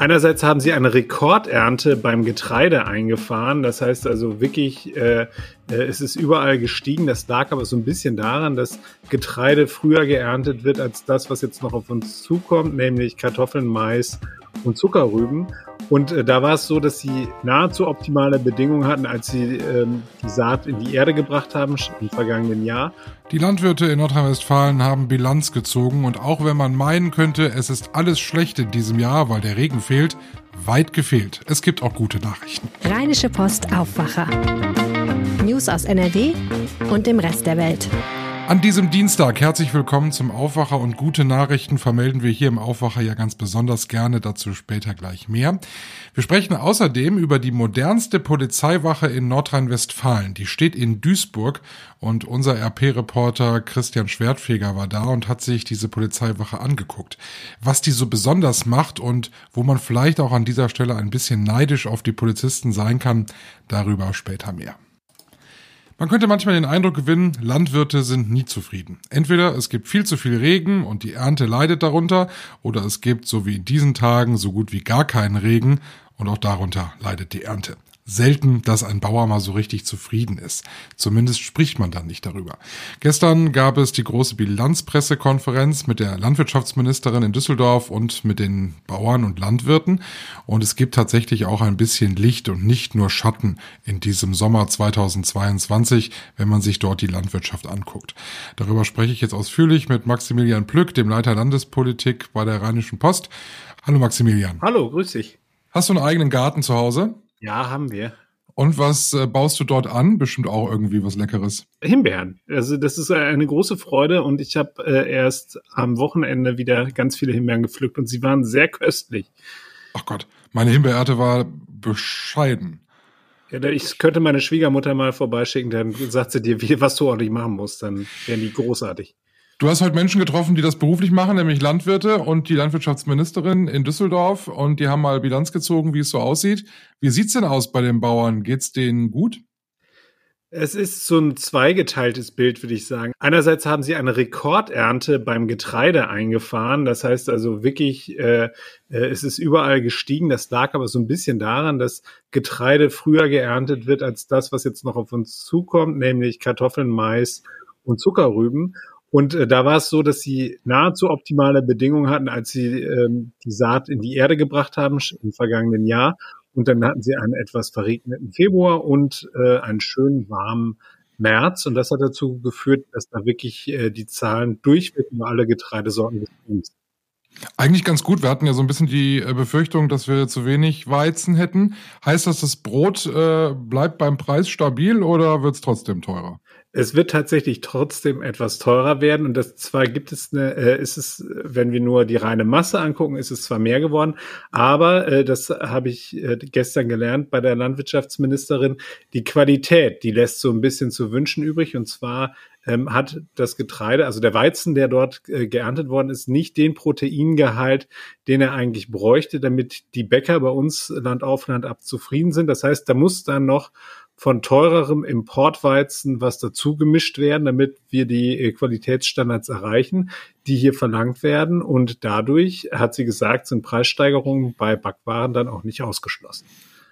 Einerseits haben sie eine Rekordernte beim Getreide eingefahren. Das heißt also wirklich, äh, äh, es ist überall gestiegen. Das lag aber so ein bisschen daran, dass Getreide früher geerntet wird als das, was jetzt noch auf uns zukommt, nämlich Kartoffeln, Mais und Zuckerrüben. Und äh, da war es so, dass sie nahezu optimale Bedingungen hatten, als sie ähm, die Saat in die Erde gebracht haben im vergangenen Jahr. Die Landwirte in Nordrhein-Westfalen haben Bilanz gezogen und auch wenn man meinen könnte, es ist alles schlecht in diesem Jahr, weil der Regen fehlt, weit gefehlt. Es gibt auch gute Nachrichten. Rheinische Post Aufwacher. News aus NRW und dem Rest der Welt. An diesem Dienstag herzlich willkommen zum Aufwacher und gute Nachrichten vermelden wir hier im Aufwacher ja ganz besonders gerne, dazu später gleich mehr. Wir sprechen außerdem über die modernste Polizeiwache in Nordrhein-Westfalen. Die steht in Duisburg und unser RP-Reporter Christian Schwertfeger war da und hat sich diese Polizeiwache angeguckt. Was die so besonders macht und wo man vielleicht auch an dieser Stelle ein bisschen neidisch auf die Polizisten sein kann, darüber später mehr. Man könnte manchmal den Eindruck gewinnen, Landwirte sind nie zufrieden. Entweder es gibt viel zu viel Regen und die Ernte leidet darunter, oder es gibt, so wie in diesen Tagen, so gut wie gar keinen Regen und auch darunter leidet die Ernte selten, dass ein Bauer mal so richtig zufrieden ist. Zumindest spricht man dann nicht darüber. Gestern gab es die große Bilanzpressekonferenz mit der Landwirtschaftsministerin in Düsseldorf und mit den Bauern und Landwirten. Und es gibt tatsächlich auch ein bisschen Licht und nicht nur Schatten in diesem Sommer 2022, wenn man sich dort die Landwirtschaft anguckt. Darüber spreche ich jetzt ausführlich mit Maximilian Plück, dem Leiter Landespolitik bei der Rheinischen Post. Hallo Maximilian. Hallo, grüß dich. Hast du einen eigenen Garten zu Hause? Ja, haben wir. Und was äh, baust du dort an? Bestimmt auch irgendwie was Leckeres. Himbeeren. Also das ist eine große Freude und ich habe äh, erst am Wochenende wieder ganz viele Himbeeren gepflückt und sie waren sehr köstlich. Ach Gott, meine Himbeerernte war bescheiden. Ja, ich könnte meine Schwiegermutter mal vorbeischicken, dann sagt sie dir, wie, was du ordentlich machen musst, dann wären die großartig. Du hast heute Menschen getroffen, die das beruflich machen, nämlich Landwirte und die Landwirtschaftsministerin in Düsseldorf und die haben mal Bilanz gezogen, wie es so aussieht. Wie sieht's denn aus bei den Bauern? Geht's denen gut? Es ist so ein zweigeteiltes Bild, würde ich sagen. Einerseits haben sie eine Rekordernte beim Getreide eingefahren. Das heißt also wirklich, äh, äh, es ist überall gestiegen. Das lag aber so ein bisschen daran, dass Getreide früher geerntet wird als das, was jetzt noch auf uns zukommt, nämlich Kartoffeln, Mais und Zuckerrüben. Und äh, da war es so, dass sie nahezu optimale Bedingungen hatten, als sie ähm, die Saat in die Erde gebracht haben im vergangenen Jahr. Und dann hatten sie einen etwas verregneten Februar und äh, einen schönen warmen März. Und das hat dazu geführt, dass da wirklich äh, die Zahlen durchweg über alle Getreidesorten gestiegen sind. Eigentlich ganz gut. Wir hatten ja so ein bisschen die äh, Befürchtung, dass wir zu wenig Weizen hätten. Heißt das, das Brot äh, bleibt beim Preis stabil oder wird es trotzdem teurer? Es wird tatsächlich trotzdem etwas teurer werden und das zwar gibt es eine, äh, ist es, wenn wir nur die reine Masse angucken, ist es zwar mehr geworden, aber äh, das habe ich äh, gestern gelernt bei der Landwirtschaftsministerin, die Qualität, die lässt so ein bisschen zu wünschen übrig und zwar ähm, hat das Getreide, also der Weizen, der dort äh, geerntet worden ist, nicht den Proteingehalt, den er eigentlich bräuchte, damit die Bäcker bei uns Land auf Land ab zufrieden sind. Das heißt, da muss dann noch von teurerem Importweizen was dazu gemischt werden, damit wir die äh, Qualitätsstandards erreichen, die hier verlangt werden. Und dadurch, hat sie gesagt, sind Preissteigerungen bei Backwaren dann auch nicht ausgeschlossen.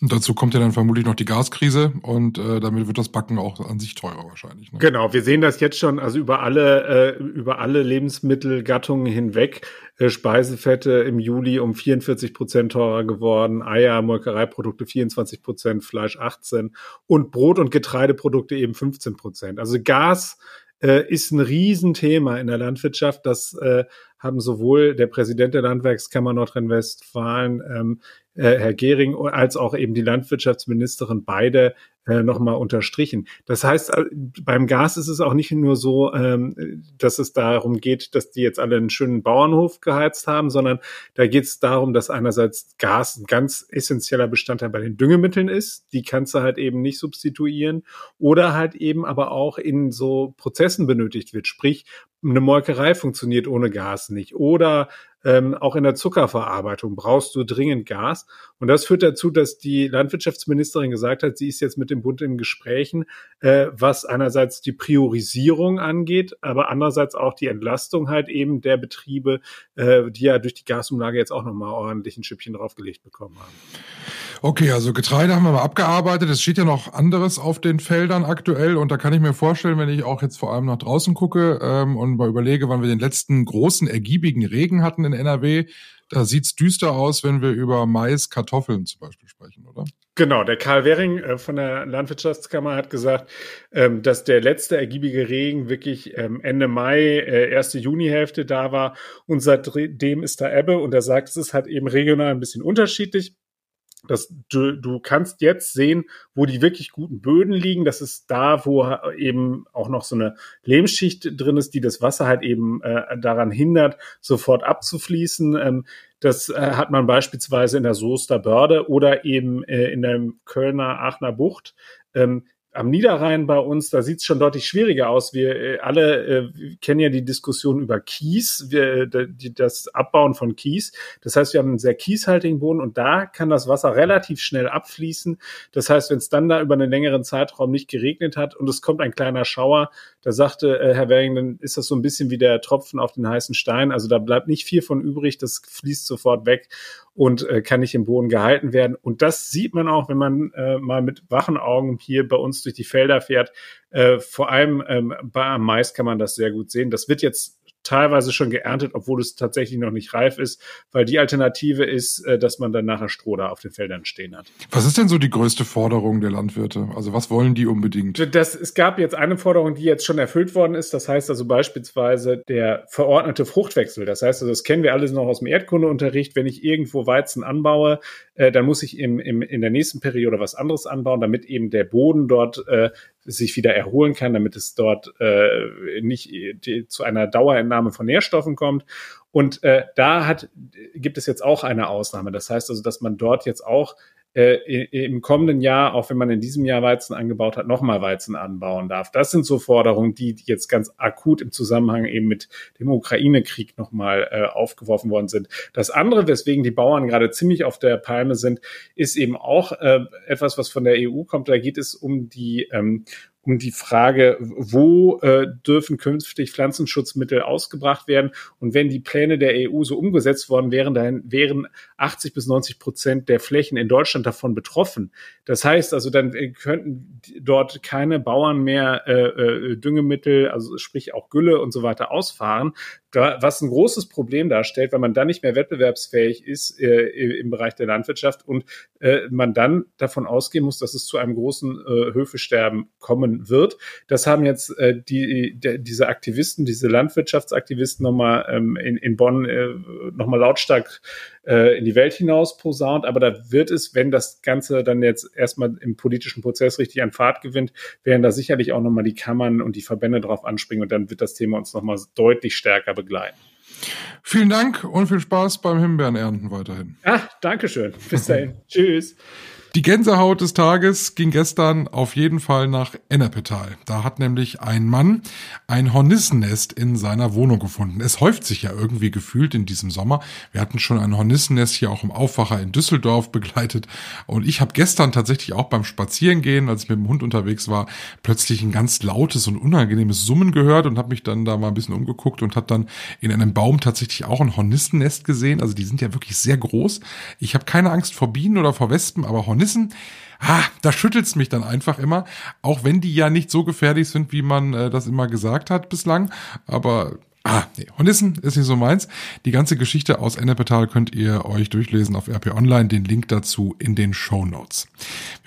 Und dazu kommt ja dann vermutlich noch die Gaskrise und äh, damit wird das Backen auch an sich teurer wahrscheinlich. Ne? Genau, wir sehen das jetzt schon, also über alle, äh, über alle Lebensmittelgattungen hinweg. Äh, Speisefette im Juli um 44 Prozent teurer geworden, Eier, Molkereiprodukte 24 Prozent, Fleisch 18 und Brot- und Getreideprodukte eben 15 Prozent. Also Gas äh, ist ein Riesenthema in der Landwirtschaft. Das äh, haben sowohl der Präsident der Landwerkskammer Nordrhein-Westfalen, ähm, äh, Herr Gehring, als auch eben die Landwirtschaftsministerin beide äh, nochmal unterstrichen. Das heißt, äh, beim Gas ist es auch nicht nur so, ähm, dass es darum geht, dass die jetzt alle einen schönen Bauernhof geheizt haben, sondern da geht es darum, dass einerseits Gas ein ganz essentieller Bestandteil bei den Düngemitteln ist. Die kannst du halt eben nicht substituieren oder halt eben aber auch in so Prozessen benötigt wird. Sprich, eine Molkerei funktioniert ohne Gas nicht oder ähm, auch in der Zuckerverarbeitung brauchst du dringend Gas. Und das führt dazu, dass die Landwirtschaftsministerin gesagt hat, sie ist jetzt mit dem Bund in Gesprächen, äh, was einerseits die Priorisierung angeht, aber andererseits auch die Entlastung halt eben der Betriebe, äh, die ja durch die Gasumlage jetzt auch nochmal ordentlich ein Schüppchen draufgelegt bekommen haben. Okay, also Getreide haben wir mal abgearbeitet. Es steht ja noch anderes auf den Feldern aktuell und da kann ich mir vorstellen, wenn ich auch jetzt vor allem nach draußen gucke ähm, und mal überlege, wann wir den letzten großen ergiebigen Regen hatten in NRW, da sieht's düster aus, wenn wir über Mais, Kartoffeln zum Beispiel sprechen, oder? Genau, der Karl Wering äh, von der Landwirtschaftskammer hat gesagt, ähm, dass der letzte ergiebige Regen wirklich ähm, Ende Mai, äh, erste Junihälfte da war und seitdem ist da Ebbe und er sagt, es ist halt eben regional ein bisschen unterschiedlich dass du, du kannst jetzt sehen, wo die wirklich guten Böden liegen. Das ist da, wo eben auch noch so eine Lehmschicht drin ist, die das Wasser halt eben äh, daran hindert, sofort abzufließen. Ähm, das äh, hat man beispielsweise in der Soester Börde oder eben äh, in der Kölner Aachener Bucht. Ähm, am Niederrhein bei uns, da sieht es schon deutlich schwieriger aus. Wir äh, alle äh, kennen ja die Diskussion über Kies, wir, die, das Abbauen von Kies. Das heißt, wir haben einen sehr kieshaltigen Boden und da kann das Wasser relativ schnell abfließen. Das heißt, wenn es dann da über einen längeren Zeitraum nicht geregnet hat und es kommt ein kleiner Schauer, da sagte äh, Herr Wering, dann ist das so ein bisschen wie der Tropfen auf den heißen Stein. Also da bleibt nicht viel von übrig, das fließt sofort weg und äh, kann nicht im Boden gehalten werden. Und das sieht man auch, wenn man äh, mal mit wachen Augen hier bei uns durch die Felder fährt. Äh, vor allem ähm, bei Mais kann man das sehr gut sehen. Das wird jetzt teilweise schon geerntet, obwohl es tatsächlich noch nicht reif ist, weil die Alternative ist, äh, dass man dann nachher Stroh da auf den Feldern stehen hat. Was ist denn so die größte Forderung der Landwirte? Also was wollen die unbedingt? Das, es gab jetzt eine Forderung, die jetzt schon erfüllt worden ist. Das heißt also beispielsweise der verordnete Fruchtwechsel. Das heißt also, das kennen wir alles noch aus dem Erdkundeunterricht. Wenn ich irgendwo Weizen anbaue, äh, dann muss ich im, im, in der nächsten Periode was anderes anbauen, damit eben der Boden dort äh, sich wieder erholen kann, damit es dort äh, nicht die, zu einer Dauerentnahme von Nährstoffen kommt. Und äh, da hat, gibt es jetzt auch eine Ausnahme. Das heißt also, dass man dort jetzt auch äh, im kommenden Jahr, auch wenn man in diesem Jahr Weizen angebaut hat, nochmal Weizen anbauen darf. Das sind so Forderungen, die jetzt ganz akut im Zusammenhang eben mit dem Ukraine-Krieg nochmal äh, aufgeworfen worden sind. Das andere, weswegen die Bauern gerade ziemlich auf der Palme sind, ist eben auch äh, etwas, was von der EU kommt. Da geht es um die ähm, um die Frage, wo äh, dürfen künftig Pflanzenschutzmittel ausgebracht werden. Und wenn die Pläne der EU so umgesetzt worden wären, dann wären 80 bis 90 Prozent der Flächen in Deutschland davon betroffen. Das heißt also, dann äh, könnten dort keine Bauern mehr äh, äh, Düngemittel, also sprich auch Gülle und so weiter ausfahren, was ein großes Problem darstellt, weil man dann nicht mehr wettbewerbsfähig ist äh, im Bereich der Landwirtschaft und äh, man dann davon ausgehen muss, dass es zu einem großen Höfesterben kommen wird. Das haben jetzt äh, die, die, diese Aktivisten, diese Landwirtschaftsaktivisten nochmal ähm, in, in Bonn äh, nochmal lautstark äh, in die Welt hinaus posaunt. Aber da wird es, wenn das Ganze dann jetzt erstmal im politischen Prozess richtig an Fahrt gewinnt, werden da sicherlich auch nochmal die Kammern und die Verbände drauf anspringen und dann wird das Thema uns nochmal deutlich stärker begleiten. Vielen Dank und viel Spaß beim Himbeerenernten weiterhin. Ah, Dankeschön. Bis dahin. Tschüss. Die Gänsehaut des Tages ging gestern auf jeden Fall nach Ennepetal. Da hat nämlich ein Mann ein Hornissennest in seiner Wohnung gefunden. Es häuft sich ja irgendwie gefühlt in diesem Sommer. Wir hatten schon ein Hornissennest hier auch im Aufwacher in Düsseldorf begleitet. Und ich habe gestern tatsächlich auch beim Spazierengehen, als ich mit dem Hund unterwegs war, plötzlich ein ganz lautes und unangenehmes Summen gehört und habe mich dann da mal ein bisschen umgeguckt und habe dann in einem Baum tatsächlich auch ein Hornissennest gesehen. Also die sind ja wirklich sehr groß. Ich habe keine Angst vor Bienen oder vor Wespen, aber Hornissen Hornissen, ah, da schüttelt's mich dann einfach immer, auch wenn die ja nicht so gefährlich sind, wie man äh, das immer gesagt hat bislang. Aber Ah, nee, Hornissen ist nicht so meins. Die ganze Geschichte aus Ennepetal könnt ihr euch durchlesen auf RP Online, den Link dazu in den Show Notes.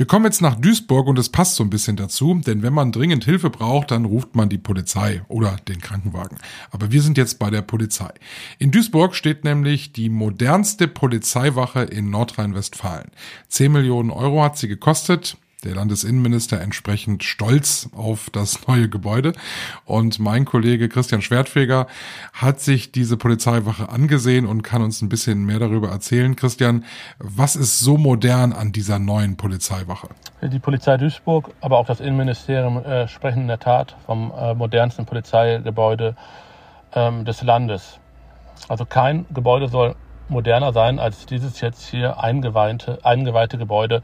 Wir kommen jetzt nach Duisburg und es passt so ein bisschen dazu, denn wenn man dringend Hilfe braucht, dann ruft man die Polizei oder den Krankenwagen. Aber wir sind jetzt bei der Polizei. In Duisburg steht nämlich die modernste Polizeiwache in Nordrhein-Westfalen. 10 Millionen Euro hat sie gekostet der Landesinnenminister entsprechend stolz auf das neue Gebäude. Und mein Kollege Christian Schwertfeger hat sich diese Polizeiwache angesehen und kann uns ein bisschen mehr darüber erzählen. Christian, was ist so modern an dieser neuen Polizeiwache? Die Polizei Duisburg, aber auch das Innenministerium äh, sprechen in der Tat vom äh, modernsten Polizeigebäude ähm, des Landes. Also kein Gebäude soll moderner sein als dieses jetzt hier eingeweihte, eingeweihte Gebäude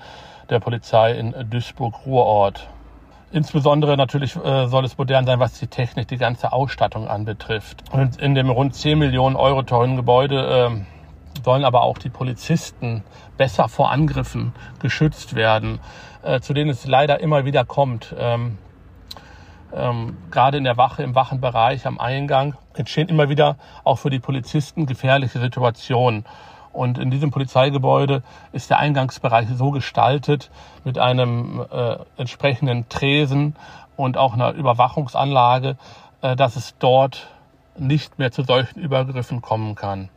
der Polizei in Duisburg-Ruhrort. Insbesondere natürlich äh, soll es modern sein, was die Technik, die ganze Ausstattung anbetrifft. Und in dem rund 10 Millionen Euro teuren Gebäude äh, sollen aber auch die Polizisten besser vor Angriffen geschützt werden, äh, zu denen es leider immer wieder kommt. Ähm, ähm, gerade in der Wache, im Wachenbereich am Eingang entstehen immer wieder auch für die Polizisten gefährliche Situationen. Und in diesem Polizeigebäude ist der Eingangsbereich so gestaltet mit einem äh, entsprechenden Tresen und auch einer Überwachungsanlage, äh, dass es dort nicht mehr zu solchen Übergriffen kommen kann.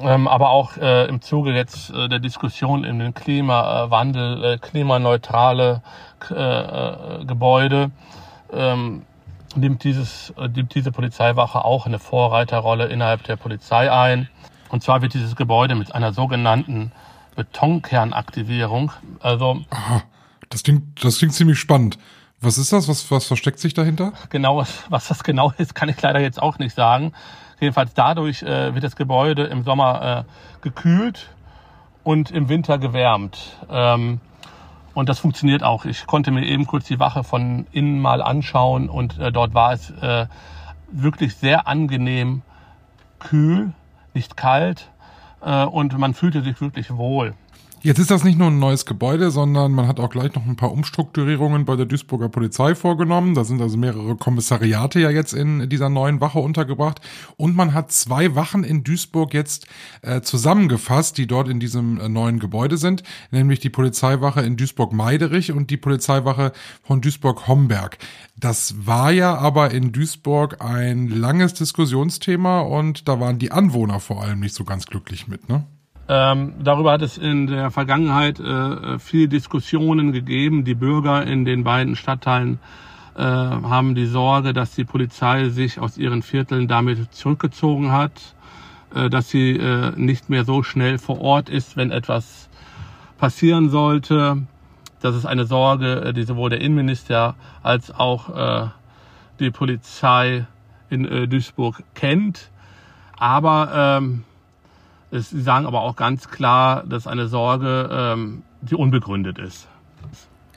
Ähm, aber auch äh, im Zuge jetzt äh, der Diskussion in den Klimawandel, äh, klimaneutrale äh, äh, Gebäude ähm, nimmt, dieses, äh, nimmt diese Polizeiwache auch eine Vorreiterrolle innerhalb der Polizei ein. Und zwar wird dieses Gebäude mit einer sogenannten Betonkernaktivierung, also. Aha, das klingt, das klingt ziemlich spannend. Was ist das? Was, was versteckt sich dahinter? Genau, was das genau ist, kann ich leider jetzt auch nicht sagen. Jedenfalls dadurch äh, wird das Gebäude im Sommer äh, gekühlt und im Winter gewärmt. Ähm, und das funktioniert auch. Ich konnte mir eben kurz die Wache von innen mal anschauen und äh, dort war es äh, wirklich sehr angenehm kühl nicht kalt äh, und man fühlte sich wirklich wohl. Jetzt ist das nicht nur ein neues Gebäude, sondern man hat auch gleich noch ein paar Umstrukturierungen bei der Duisburger Polizei vorgenommen. Da sind also mehrere Kommissariate ja jetzt in dieser neuen Wache untergebracht. Und man hat zwei Wachen in Duisburg jetzt äh, zusammengefasst, die dort in diesem äh, neuen Gebäude sind, nämlich die Polizeiwache in Duisburg-Meiderich und die Polizeiwache von Duisburg-Homberg. Das war ja aber in Duisburg ein langes Diskussionsthema und da waren die Anwohner vor allem nicht so ganz glücklich mit, ne? Ähm, darüber hat es in der Vergangenheit äh, viele Diskussionen gegeben. Die Bürger in den beiden Stadtteilen äh, haben die Sorge, dass die Polizei sich aus ihren Vierteln damit zurückgezogen hat, äh, dass sie äh, nicht mehr so schnell vor Ort ist, wenn etwas passieren sollte. Das ist eine Sorge, äh, die sowohl der Innenminister als auch äh, die Polizei in Duisburg kennt. Aber ähm, Sie sagen aber auch ganz klar, dass eine Sorge, ähm, die unbegründet ist.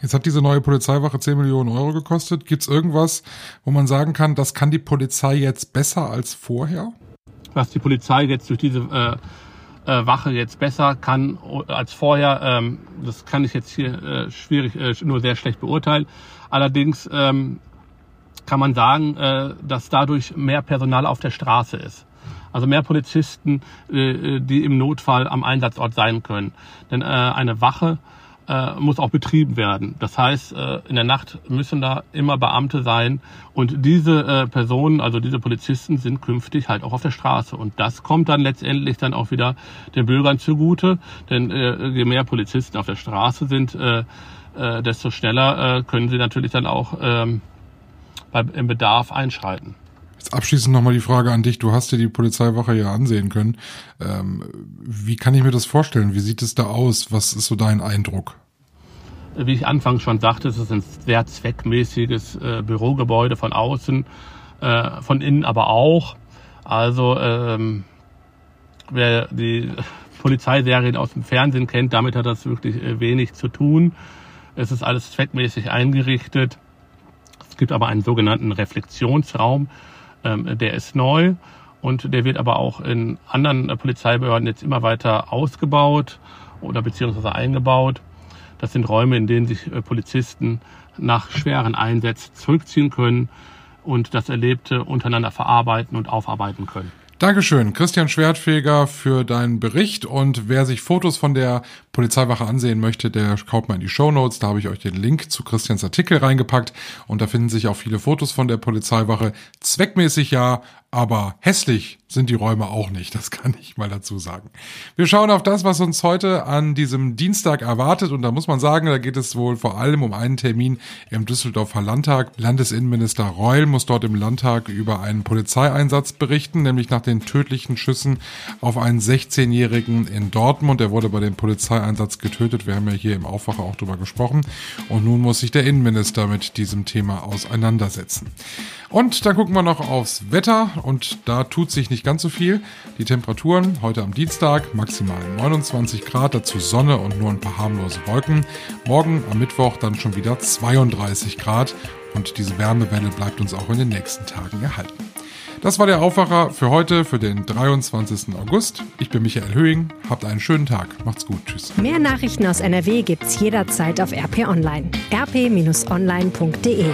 Jetzt hat diese neue Polizeiwache 10 Millionen Euro gekostet. Gibt es irgendwas, wo man sagen kann, das kann die Polizei jetzt besser als vorher? Was die Polizei jetzt durch diese äh, äh, Wache jetzt besser kann als vorher, ähm, das kann ich jetzt hier äh, schwierig, äh, nur sehr schlecht beurteilen. Allerdings ähm, kann man sagen, äh, dass dadurch mehr Personal auf der Straße ist. Also mehr Polizisten, äh, die im Notfall am Einsatzort sein können. Denn äh, eine Wache äh, muss auch betrieben werden. Das heißt, in der Nacht müssen da immer Beamte sein und diese Personen, also diese Polizisten, sind künftig halt auch auf der Straße. Und das kommt dann letztendlich dann auch wieder den Bürgern zugute, denn je mehr Polizisten auf der Straße sind, desto schneller können sie natürlich dann auch ähm, im Bedarf einschreiten. Jetzt abschließend nochmal die Frage an dich. Du hast dir die Polizeiwache ja ansehen können. Ähm, wie kann ich mir das vorstellen? Wie sieht es da aus? Was ist so dein Eindruck? Wie ich anfangs schon sagte, es ist ein sehr zweckmäßiges äh, Bürogebäude von außen, äh, von innen aber auch. Also ähm, wer die Polizeiserien aus dem Fernsehen kennt, damit hat das wirklich äh, wenig zu tun. Es ist alles zweckmäßig eingerichtet. Es gibt aber einen sogenannten Reflexionsraum, ähm, der ist neu und der wird aber auch in anderen äh, Polizeibehörden jetzt immer weiter ausgebaut oder beziehungsweise eingebaut. Das sind Räume, in denen sich äh, Polizisten nach schweren Einsätzen zurückziehen können und das Erlebte untereinander verarbeiten und aufarbeiten können. Dankeschön, Christian Schwertfeger, für deinen Bericht. Und wer sich Fotos von der Polizeiwache ansehen möchte, der schaut mal in die Show Notes. Da habe ich euch den Link zu Christians Artikel reingepackt. Und da finden sich auch viele Fotos von der Polizeiwache. Zweckmäßig ja, aber hässlich sind die Räume auch nicht, das kann ich mal dazu sagen. Wir schauen auf das, was uns heute an diesem Dienstag erwartet und da muss man sagen, da geht es wohl vor allem um einen Termin im Düsseldorfer Landtag. Landesinnenminister Reul muss dort im Landtag über einen Polizeieinsatz berichten, nämlich nach den tödlichen Schüssen auf einen 16-Jährigen in Dortmund. Er wurde bei dem Polizeieinsatz getötet. Wir haben ja hier im Aufwacher auch drüber gesprochen. Und nun muss sich der Innenminister mit diesem Thema auseinandersetzen. Und dann gucken wir noch aufs Wetter und da tut sich nicht ganz so viel. Die Temperaturen heute am Dienstag maximal 29 Grad, dazu Sonne und nur ein paar harmlose Wolken. Morgen am Mittwoch dann schon wieder 32 Grad und diese Wärmewelle bleibt uns auch in den nächsten Tagen erhalten. Das war der Aufwacher für heute, für den 23. August. Ich bin Michael Höhing. Habt einen schönen Tag. Macht's gut. Tschüss. Mehr Nachrichten aus NRW gibt's jederzeit auf RP Online. rp-online.de